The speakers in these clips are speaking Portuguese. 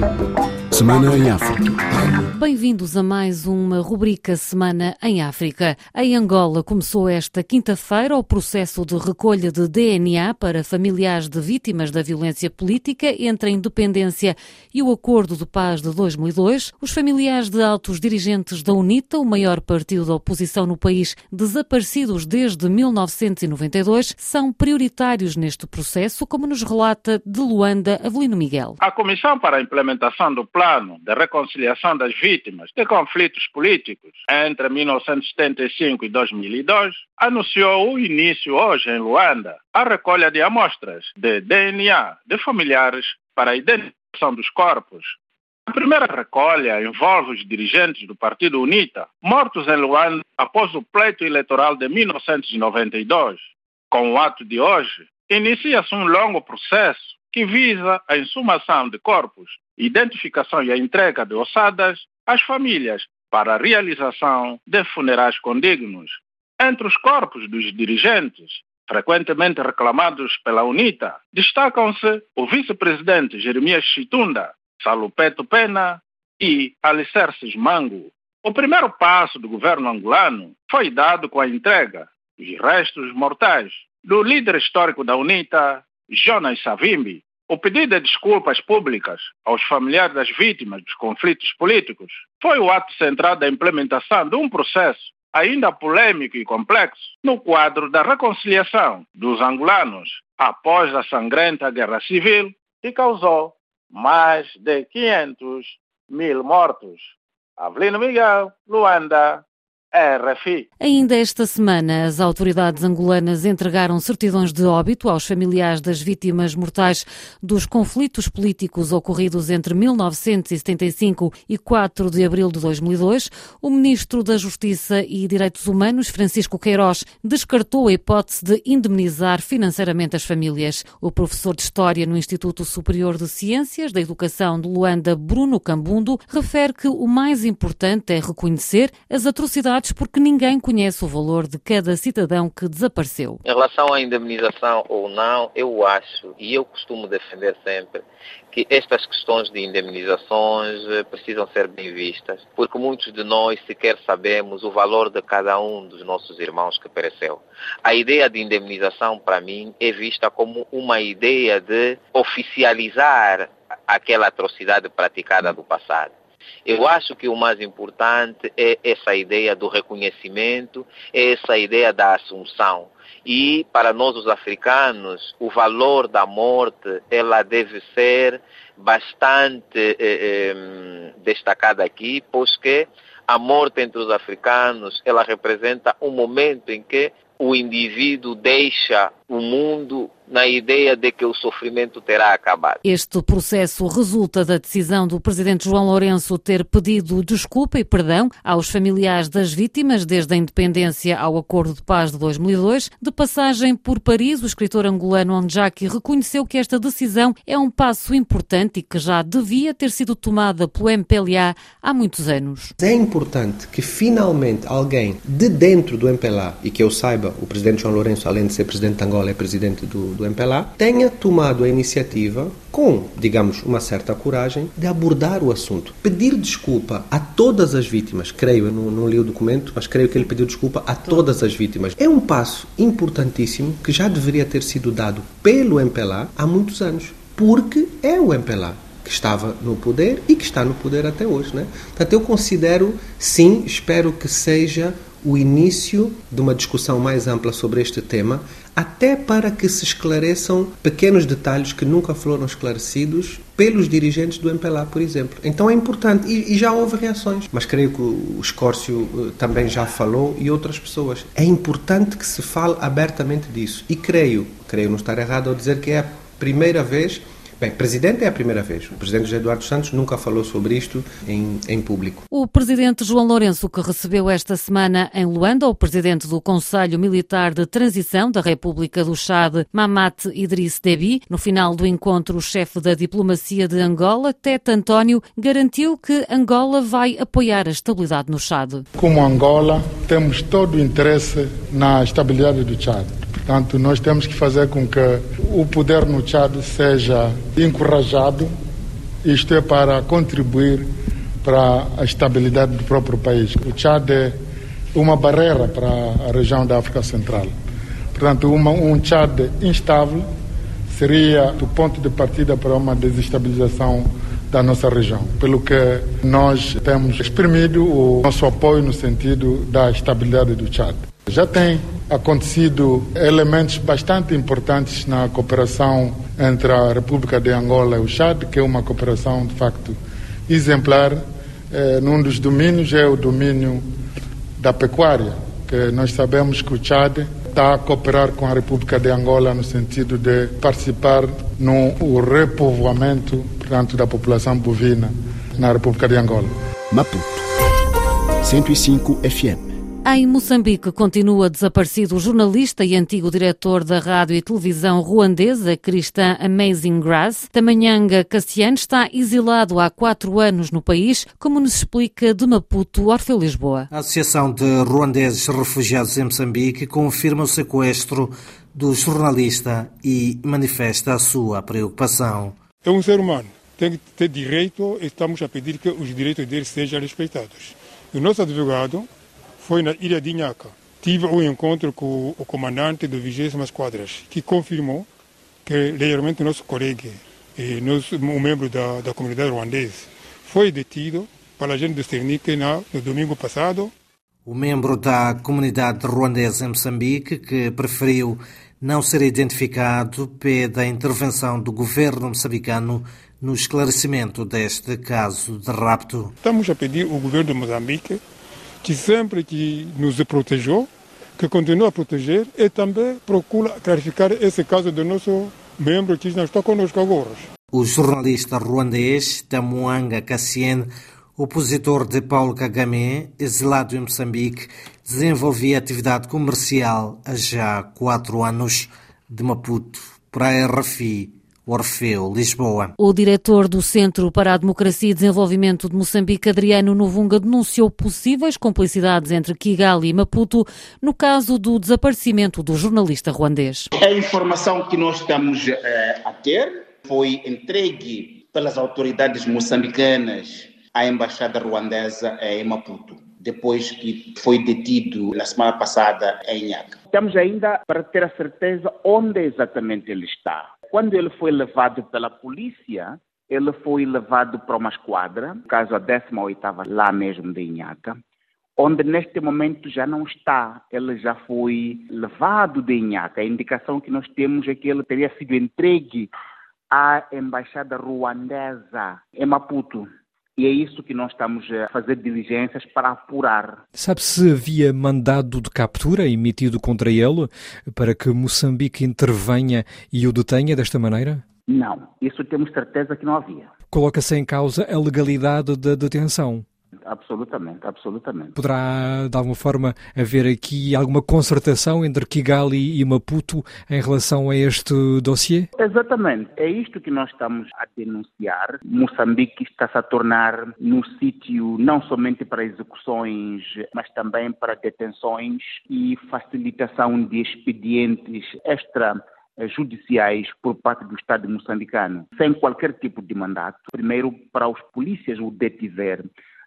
Thank you. Semana em África. Bem-vindos a mais uma rubrica Semana em África. Em Angola começou esta quinta-feira o processo de recolha de DNA para familiares de vítimas da violência política entre a independência e o Acordo de Paz de 2002. Os familiares de altos dirigentes da UNITA, o maior partido da oposição no país, desaparecidos desde 1992, são prioritários neste processo, como nos relata de Luanda Avelino Miguel. A Comissão para a Implementação do Plano de Reconciliação das Vítimas de Conflitos Políticos entre 1975 e 2002 anunciou o início hoje em Luanda a recolha de amostras de DNA de familiares para a identificação dos corpos. A primeira recolha envolve os dirigentes do Partido UNITA, mortos em Luanda após o pleito eleitoral de 1992. Com o ato de hoje, inicia-se um longo processo que visa a insumação de corpos, identificação e a entrega de ossadas às famílias para a realização de funerais condignos. Entre os corpos dos dirigentes, frequentemente reclamados pela UNITA, destacam-se o vice-presidente Jeremias Chitunda, Salupeto Pena e Alicerces Mango. O primeiro passo do governo angolano foi dado com a entrega dos restos mortais do líder histórico da UNITA, Jonas Savimbi, o pedido de desculpas públicas aos familiares das vítimas dos conflitos políticos foi o ato central da implementação de um processo ainda polêmico e complexo no quadro da reconciliação dos angolanos após a sangrenta guerra civil que causou mais de 500 mil mortos. Avelino Miguel, Luanda, RFI. Ainda esta semana, as autoridades angolanas entregaram certidões de óbito aos familiares das vítimas mortais dos conflitos políticos ocorridos entre 1975 e 4 de abril de 2002. O ministro da Justiça e Direitos Humanos, Francisco Queiroz, descartou a hipótese de indemnizar financeiramente as famílias. O professor de História no Instituto Superior de Ciências da Educação de Luanda, Bruno Cambundo, refere que o mais importante é reconhecer as atrocidades porque ninguém conhece o valor de cada cidadão que desapareceu. Em relação à indemnização ou não, eu acho e eu costumo defender sempre que estas questões de indemnizações eh, precisam ser bem vistas, porque muitos de nós sequer sabemos o valor de cada um dos nossos irmãos que pereceu. A ideia de indemnização, para mim, é vista como uma ideia de oficializar aquela atrocidade praticada do passado. Eu acho que o mais importante é essa ideia do reconhecimento, é essa ideia da assunção. E para nós os africanos, o valor da morte, ela deve ser bastante eh, eh, destacada aqui, pois que a morte entre os africanos, ela representa um momento em que o indivíduo deixa o mundo na ideia de que o sofrimento terá acabado. Este processo resulta da decisão do presidente João Lourenço ter pedido desculpa e perdão aos familiares das vítimas desde a independência ao Acordo de Paz de 2002. De passagem por Paris, o escritor angolano Onjaki reconheceu que esta decisão é um passo importante e que já devia ter sido tomada pelo MPLA há muitos anos. É importante que finalmente alguém de dentro do MPLA, e que eu saiba, o presidente João Lourenço, além de ser presidente de Angola, é presidente do, do MPLA, tenha tomado a iniciativa, com, digamos, uma certa coragem, de abordar o assunto. Pedir desculpa a todas as vítimas, creio, eu não, não li o documento, mas creio que ele pediu desculpa a todas as vítimas. É um passo importantíssimo que já deveria ter sido dado pelo MPLA há muitos anos, porque é o MPLA que estava no poder e que está no poder até hoje. Né? Portanto, eu considero, sim, espero que seja o início de uma discussão mais ampla sobre este tema, até para que se esclareçam pequenos detalhes que nunca foram esclarecidos pelos dirigentes do MPLA, por exemplo. Então é importante, e, e já houve reações, mas creio que o Escórcio uh, também já falou e outras pessoas. É importante que se fale abertamente disso. E creio, creio não estar errado ao dizer que é a primeira vez Bem, presidente é a primeira vez. O presidente José Eduardo Santos nunca falou sobre isto em, em público. O presidente João Lourenço, que recebeu esta semana em Luanda o presidente do Conselho Militar de Transição da República do Chad, Mamat Idriss Deby, no final do encontro, o chefe da diplomacia de Angola, Tete António, garantiu que Angola vai apoiar a estabilidade no Chad. Como Angola, temos todo o interesse na estabilidade do Chad. Portanto, nós temos que fazer com que o poder no Chad seja encorajado isto é para contribuir para a estabilidade do próprio país. O Chad é uma barreira para a região da África Central. Portanto, uma, um Chad instável seria o ponto de partida para uma desestabilização da nossa região. Pelo que nós temos exprimido o nosso apoio no sentido da estabilidade do Chad. Já tem acontecido elementos bastante importantes na cooperação entre a República de Angola e o Chad, que é uma cooperação de facto exemplar eh, num dos domínios é o domínio da pecuária, que nós sabemos que o Chad está a cooperar com a República de Angola no sentido de participar no repovoamento, portanto, da população bovina na República de Angola. Maputo 105 FM em Moçambique continua desaparecido o jornalista e antigo diretor da rádio e televisão ruandesa cristã Amazing Grass. Tamanyanga Cassiano está exilado há quatro anos no país, como nos explica de Maputo, Orfeu Lisboa. A Associação de Ruandeses Refugiados em Moçambique confirma o sequestro do jornalista e manifesta a sua preocupação. É um ser humano, tem que ter direito e estamos a pedir que os direitos dele sejam respeitados. O nosso advogado foi na ilha de Inhaca. Tive um encontro com o comandante do 20 Esquadras, que confirmou que realmente nosso colega, e nosso, um membro da, da comunidade ruandesa, foi detido pela gente do Cernic no domingo passado. O membro da comunidade ruandesa em Moçambique, que preferiu não ser identificado, pede a intervenção do governo moçambicano no esclarecimento deste caso de rapto. Estamos a pedir ao governo de Moçambique que sempre que nos protegeu, que continua a proteger e também procura clarificar esse caso do nosso membro que não está conosco agora. O jornalista ruandês Tamuanga Cassien, opositor de Paulo Kagame, exilado em Moçambique, desenvolvia atividade comercial há já quatro anos de Maputo para a RFI. Orfeu, Lisboa. O diretor do Centro para a Democracia e Desenvolvimento de Moçambique, Adriano Novunga, denunciou possíveis complicidades entre Kigali e Maputo no caso do desaparecimento do jornalista ruandês. A informação que nós estamos uh, a ter foi entregue pelas autoridades moçambicanas à embaixada ruandesa em Maputo depois que foi detido na semana passada em Inhaca. Estamos ainda para ter a certeza onde exatamente ele está. Quando ele foi levado pela polícia, ele foi levado para uma esquadra, no caso a 18ª lá mesmo de Inhaca, onde neste momento já não está, ele já foi levado de Inhaca. A indicação que nós temos é que ele teria sido entregue à embaixada ruandesa em Maputo. E é isso que nós estamos a fazer diligências para apurar. Sabe se havia mandado de captura emitido contra ele para que Moçambique intervenha e o detenha desta maneira? Não, isso temos certeza que não havia. Coloca-se em causa a legalidade da detenção absolutamente, absolutamente. Poderá, de alguma forma, haver aqui alguma concertação entre Kigali e Maputo em relação a este dossiê? Exatamente. É isto que nós estamos a denunciar. Moçambique está-se a tornar no sítio não somente para execuções, mas também para detenções e facilitação de expedientes extra judiciais por parte do Estado moçambicano, sem qualquer tipo de mandato. Primeiro, para os polícias o detiver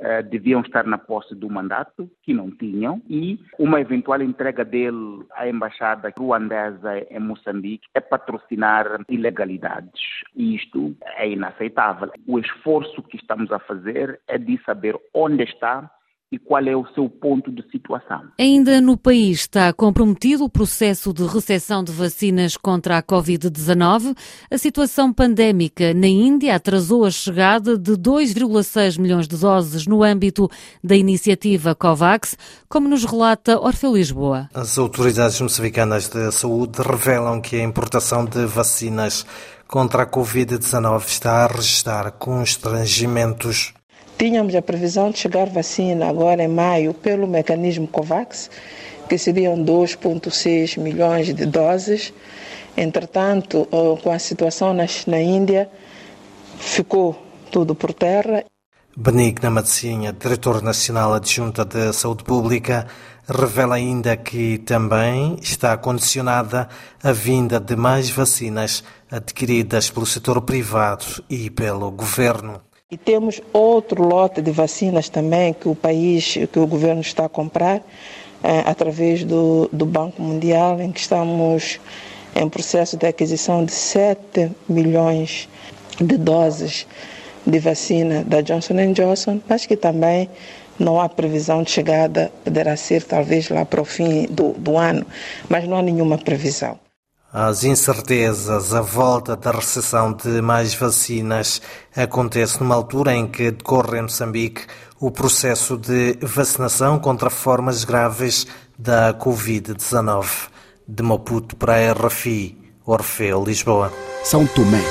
uh, deviam estar na posse do mandato, que não tinham, e uma eventual entrega dele à embaixada ruandesa em Moçambique é patrocinar ilegalidades. Isto é inaceitável. O esforço que estamos a fazer é de saber onde está e qual é o seu ponto de situação. Ainda no país está comprometido o processo de recepção de vacinas contra a Covid-19. A situação pandémica na Índia atrasou a chegada de 2,6 milhões de doses no âmbito da iniciativa COVAX, como nos relata Orfeu Lisboa. As autoridades moçambicanas de saúde revelam que a importação de vacinas contra a Covid-19 está a registrar constrangimentos. Tínhamos a previsão de chegar vacina agora em maio pelo mecanismo COVAX, que seriam 2,6 milhões de doses. Entretanto, com a situação na, Índia, ficou tudo por terra. Benigna Medicinha, diretor nacional adjunta de saúde pública, revela ainda que também está condicionada a vinda de mais vacinas adquiridas pelo setor privado e pelo governo. E temos outro lote de vacinas também que o país, que o governo está a comprar eh, através do, do Banco Mundial, em que estamos em processo de aquisição de 7 milhões de doses de vacina da Johnson Johnson, mas que também não há previsão de chegada, poderá ser talvez lá para o fim do, do ano, mas não há nenhuma previsão. As incertezas à volta da recessão de mais vacinas acontece numa altura em que decorre em Moçambique o processo de vacinação contra formas graves da Covid-19. De Maputo para a RFI, Orfeu, Lisboa. São Tomé,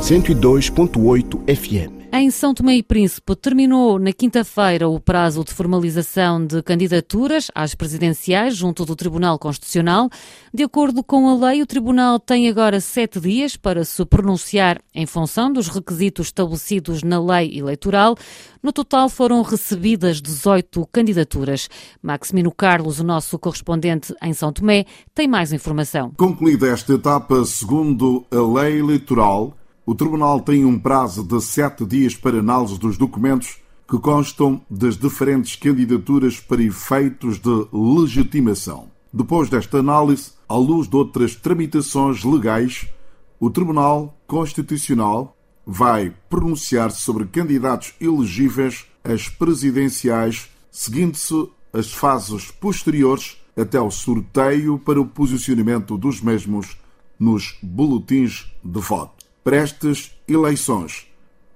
102.8 FM. Em São Tomé e Príncipe terminou na quinta-feira o prazo de formalização de candidaturas às presidenciais junto do Tribunal Constitucional. De acordo com a lei, o Tribunal tem agora sete dias para se pronunciar em função dos requisitos estabelecidos na lei eleitoral. No total foram recebidas 18 candidaturas. Maximino Carlos, o nosso correspondente em São Tomé, tem mais informação. Concluída esta etapa, segundo a lei eleitoral, o Tribunal tem um prazo de sete dias para análise dos documentos que constam das diferentes candidaturas para efeitos de legitimação. Depois desta análise, à luz de outras tramitações legais, o Tribunal Constitucional vai pronunciar-se sobre candidatos elegíveis às presidenciais, seguindo-se as fases posteriores até o sorteio para o posicionamento dos mesmos nos boletins de voto para estas eleições.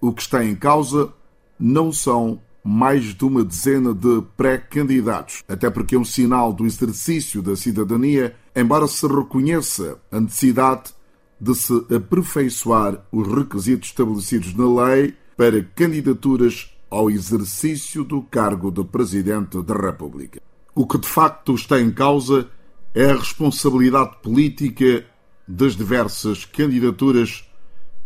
O que está em causa não são mais de uma dezena de pré-candidatos, até porque é um sinal do exercício da cidadania, embora se reconheça a necessidade de se aperfeiçoar os requisitos estabelecidos na lei para candidaturas ao exercício do cargo de Presidente da República. O que de facto está em causa é a responsabilidade política das diversas candidaturas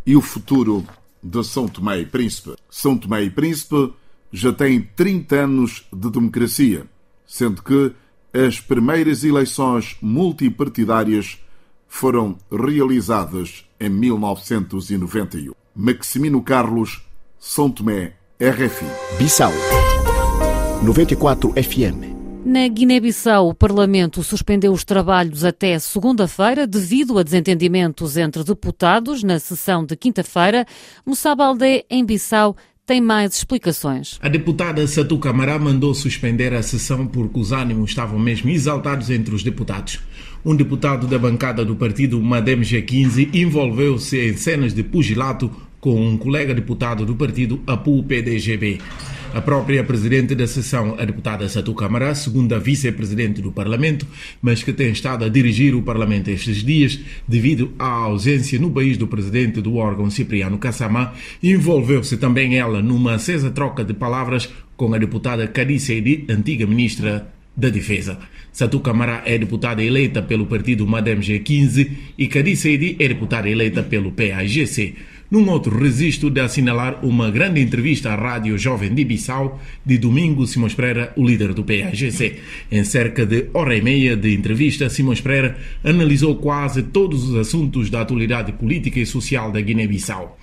e o futuro de São Tomé e Príncipe. São Tomé e Príncipe já tem 30 anos de democracia, sendo que as primeiras eleições multipartidárias foram realizadas em 1991. Maximino Carlos, São Tomé, RFI. Bissau 94 FM. Na Guiné-Bissau, o Parlamento suspendeu os trabalhos até segunda-feira devido a desentendimentos entre deputados na sessão de quinta-feira. Moussa Baldé, em Bissau, tem mais explicações. A deputada Satu Camará mandou suspender a sessão porque os ânimos estavam mesmo exaltados entre os deputados. Um deputado da bancada do partido Madem G15 envolveu-se em cenas de pugilato com um colega deputado do partido APU-PDGB. A própria presidente da sessão, a deputada Satu Camará, segunda vice-presidente do Parlamento, mas que tem estado a dirigir o Parlamento estes dias devido à ausência no país do presidente do órgão Cipriano Kassamá, envolveu-se também ela numa acesa troca de palavras com a deputada Cadice Edi, antiga ministra da Defesa. Satu Camará é deputada eleita pelo partido Madem G15 e Cadice Edi é deputada eleita pelo PAGC num outro registro de assinalar uma grande entrevista à Rádio Jovem de Bissau de domingo, Simões Pereira, o líder do PAGC. Em cerca de hora e meia de entrevista, Simões Pereira analisou quase todos os assuntos da atualidade política e social da Guiné-Bissau.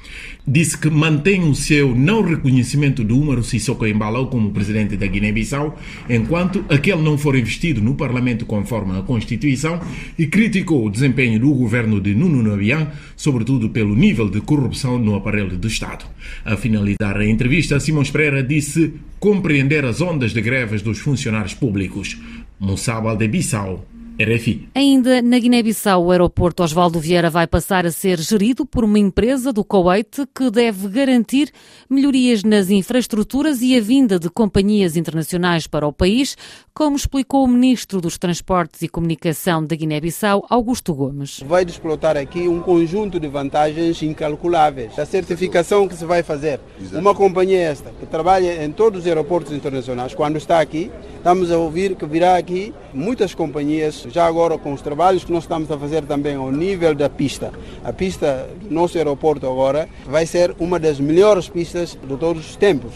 Disse que mantém o seu não reconhecimento do Umaru Sissoko Embalão como presidente da Guiné-Bissau, enquanto aquele não for investido no Parlamento conforme a Constituição, e criticou o desempenho do governo de Nuno Nabian, sobretudo pelo nível de corrupção corrupção no aparelho do Estado. A finalizar a entrevista, Simões Pereira disse compreender as ondas de greves dos funcionários públicos. Moussaba de Bissau, RFI. Ainda na Guiné-Bissau, o aeroporto Osvaldo Vieira vai passar a ser gerido por uma empresa do Kuwait que deve garantir melhorias nas infraestruturas e a vinda de companhias internacionais para o país, como explicou o Ministro dos Transportes e Comunicação da Guiné-Bissau, Augusto Gomes. Vai explotar aqui um conjunto de vantagens incalculáveis. A certificação que se vai fazer. Uma companhia esta, que trabalha em todos os aeroportos internacionais, quando está aqui, estamos a ouvir que virá aqui muitas companhias já agora com os trabalhos que nós estamos a fazer também ao nível da pista. A pista do nosso aeroporto agora vai ser uma das melhores pistas de todos os tempos.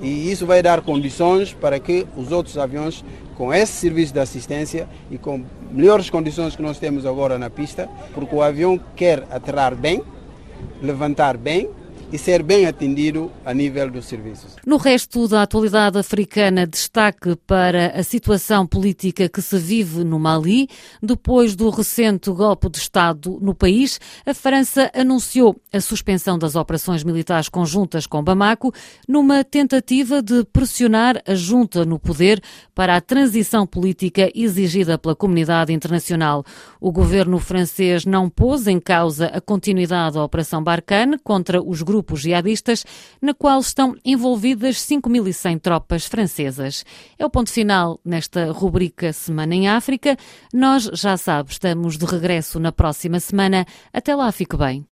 E isso vai dar condições para que os outros aviões, com esse serviço de assistência e com melhores condições que nós temos agora na pista, porque o avião quer aterrar bem, levantar bem e ser bem atendido a nível dos serviços. No resto da atualidade africana, destaque para a situação política que se vive no Mali. Depois do recente golpe de Estado no país, a França anunciou a suspensão das operações militares conjuntas com Bamako, numa tentativa de pressionar a junta no poder para a transição política exigida pela comunidade internacional. O governo francês não pôs em causa a continuidade da Operação Barkhane contra os grupos grupos jihadistas, na qual estão envolvidas 5.100 tropas francesas. É o ponto final nesta rubrica Semana em África. Nós, já sabe, estamos de regresso na próxima semana. Até lá, fique bem.